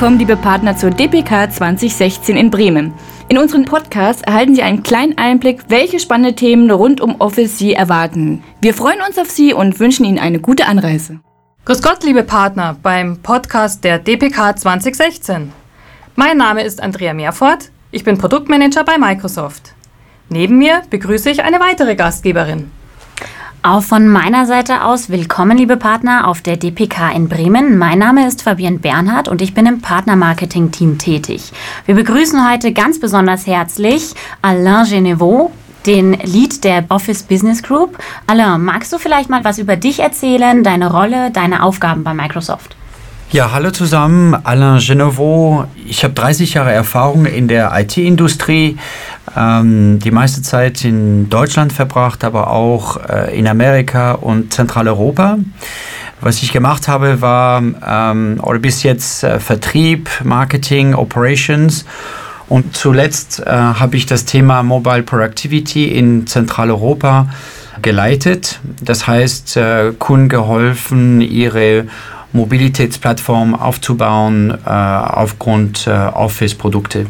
willkommen, liebe Partner, zur DPK 2016 in Bremen. In unserem Podcast erhalten Sie einen kleinen Einblick, welche spannende Themen rund um Office Sie erwarten. Wir freuen uns auf Sie und wünschen Ihnen eine gute Anreise. Grüß Gott, liebe Partner, beim Podcast der DPK 2016. Mein Name ist Andrea Meerfort, ich bin Produktmanager bei Microsoft. Neben mir begrüße ich eine weitere Gastgeberin. Auch von meiner Seite aus willkommen, liebe Partner, auf der DPK in Bremen. Mein Name ist Fabienne Bernhard und ich bin im Partnermarketing-Team tätig. Wir begrüßen heute ganz besonders herzlich Alain Genevaux, den Lead der Office Business Group. Alain, magst du vielleicht mal was über dich erzählen, deine Rolle, deine Aufgaben bei Microsoft? Ja, hallo zusammen, Alain Genevaux. Ich habe 30 Jahre Erfahrung in der IT-Industrie, ähm, die meiste Zeit in Deutschland verbracht, aber auch äh, in Amerika und Zentraleuropa. Was ich gemacht habe, war ähm, oder bis jetzt äh, Vertrieb, Marketing, Operations. Und zuletzt äh, habe ich das Thema Mobile Productivity in Zentraleuropa geleitet. Das heißt, äh, Kunden geholfen, ihre Mobilitätsplattform aufzubauen äh, aufgrund äh, Office-Produkte.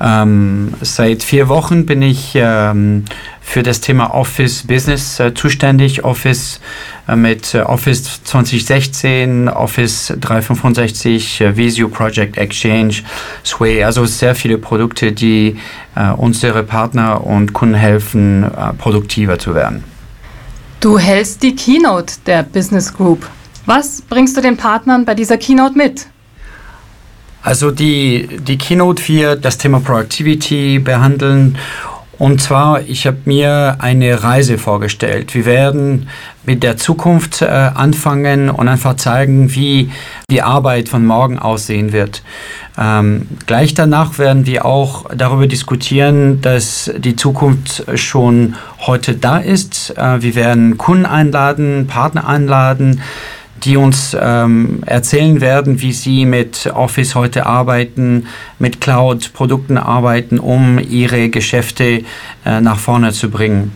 Ähm, seit vier Wochen bin ich ähm, für das Thema Office Business äh, zuständig. Office äh, mit äh, Office 2016, Office 365, äh, Visio Project Exchange, Sway, also sehr viele Produkte, die äh, unsere Partner und Kunden helfen, produktiver zu werden. Du hältst die Keynote der Business Group. Was bringst du den Partnern bei dieser Keynote mit? Also die, die Keynote wird das Thema Productivity behandeln. Und zwar, ich habe mir eine Reise vorgestellt. Wir werden mit der Zukunft äh, anfangen und einfach zeigen, wie die Arbeit von morgen aussehen wird. Ähm, gleich danach werden wir auch darüber diskutieren, dass die Zukunft schon heute da ist. Äh, wir werden Kunden einladen, Partner einladen, die uns ähm, erzählen werden, wie sie mit Office heute arbeiten, mit Cloud-Produkten arbeiten, um ihre Geschäfte äh, nach vorne zu bringen.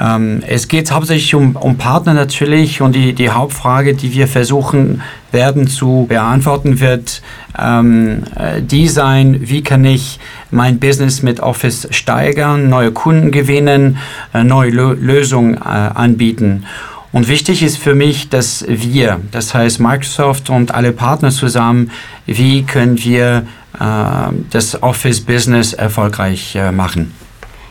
Ähm, es geht hauptsächlich um, um Partner natürlich und die, die Hauptfrage, die wir versuchen werden zu beantworten, wird ähm, äh, die sein, wie kann ich mein Business mit Office steigern, neue Kunden gewinnen, äh, neue Lö Lösungen äh, anbieten. Und wichtig ist für mich, dass wir, das heißt Microsoft und alle Partner zusammen, wie können wir äh, das Office-Business erfolgreich äh, machen.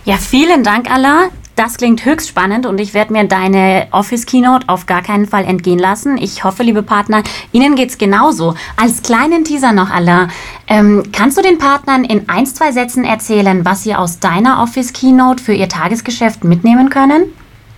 Ja, vielen Dank, Alain. Das klingt höchst spannend und ich werde mir deine Office Keynote auf gar keinen Fall entgehen lassen. Ich hoffe, liebe Partner, Ihnen geht es genauso. Als kleinen Teaser noch, Alain, ähm, kannst du den Partnern in ein, zwei Sätzen erzählen, was sie aus deiner Office Keynote für ihr Tagesgeschäft mitnehmen können?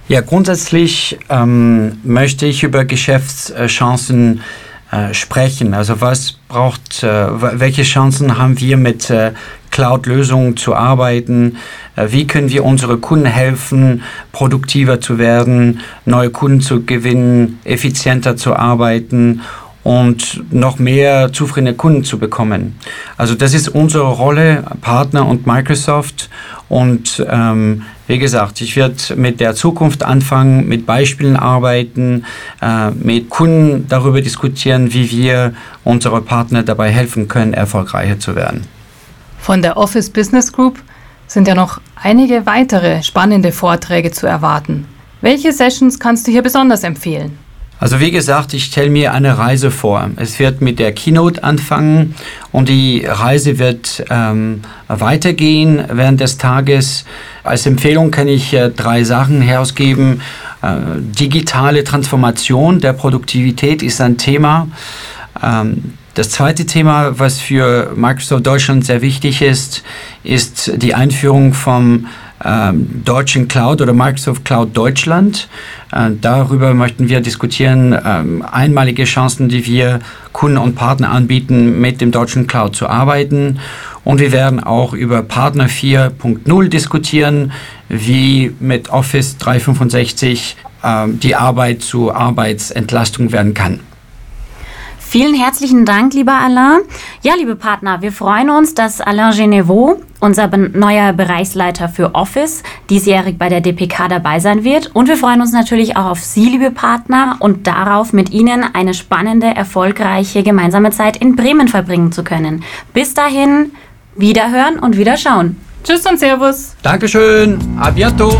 Ja, grundsätzlich ähm, möchte ich über Geschäftschancen äh, sprechen. Also was braucht, äh, welche Chancen haben wir mit äh, Cloud-Lösungen zu arbeiten? Äh, wie können wir unsere Kunden helfen, produktiver zu werden, neue Kunden zu gewinnen, effizienter zu arbeiten und noch mehr zufriedene Kunden zu bekommen. Also das ist unsere Rolle, Partner und Microsoft. Und ähm, wie gesagt, ich werde mit der Zukunft anfangen, mit Beispielen arbeiten, äh, mit Kunden darüber diskutieren, wie wir unsere Partner dabei helfen können, erfolgreicher zu werden. Von der Office Business Group sind ja noch einige weitere spannende Vorträge zu erwarten. Welche Sessions kannst du hier besonders empfehlen? Also wie gesagt, ich stelle mir eine Reise vor. Es wird mit der Keynote anfangen und die Reise wird ähm, weitergehen während des Tages. Als Empfehlung kann ich äh, drei Sachen herausgeben. Äh, digitale Transformation der Produktivität ist ein Thema. Ähm, das zweite Thema, was für Microsoft Deutschland sehr wichtig ist, ist die Einführung vom ähm, deutschen Cloud oder Microsoft Cloud Deutschland. Äh, darüber möchten wir diskutieren, ähm, einmalige Chancen, die wir Kunden und Partner anbieten, mit dem deutschen Cloud zu arbeiten. Und wir werden auch über Partner 4.0 diskutieren, wie mit Office 365 äh, die Arbeit zu Arbeitsentlastung werden kann. Vielen herzlichen Dank, lieber Alain. Ja, liebe Partner, wir freuen uns, dass Alain Genevaux unser neuer Bereichsleiter für Office, diesjährig bei der DPK dabei sein wird. Und wir freuen uns natürlich auch auf Sie, liebe Partner, und darauf, mit Ihnen eine spannende, erfolgreiche gemeinsame Zeit in Bremen verbringen zu können. Bis dahin, wiederhören und wiederschauen. Tschüss und Servus. Dankeschön. A bientôt.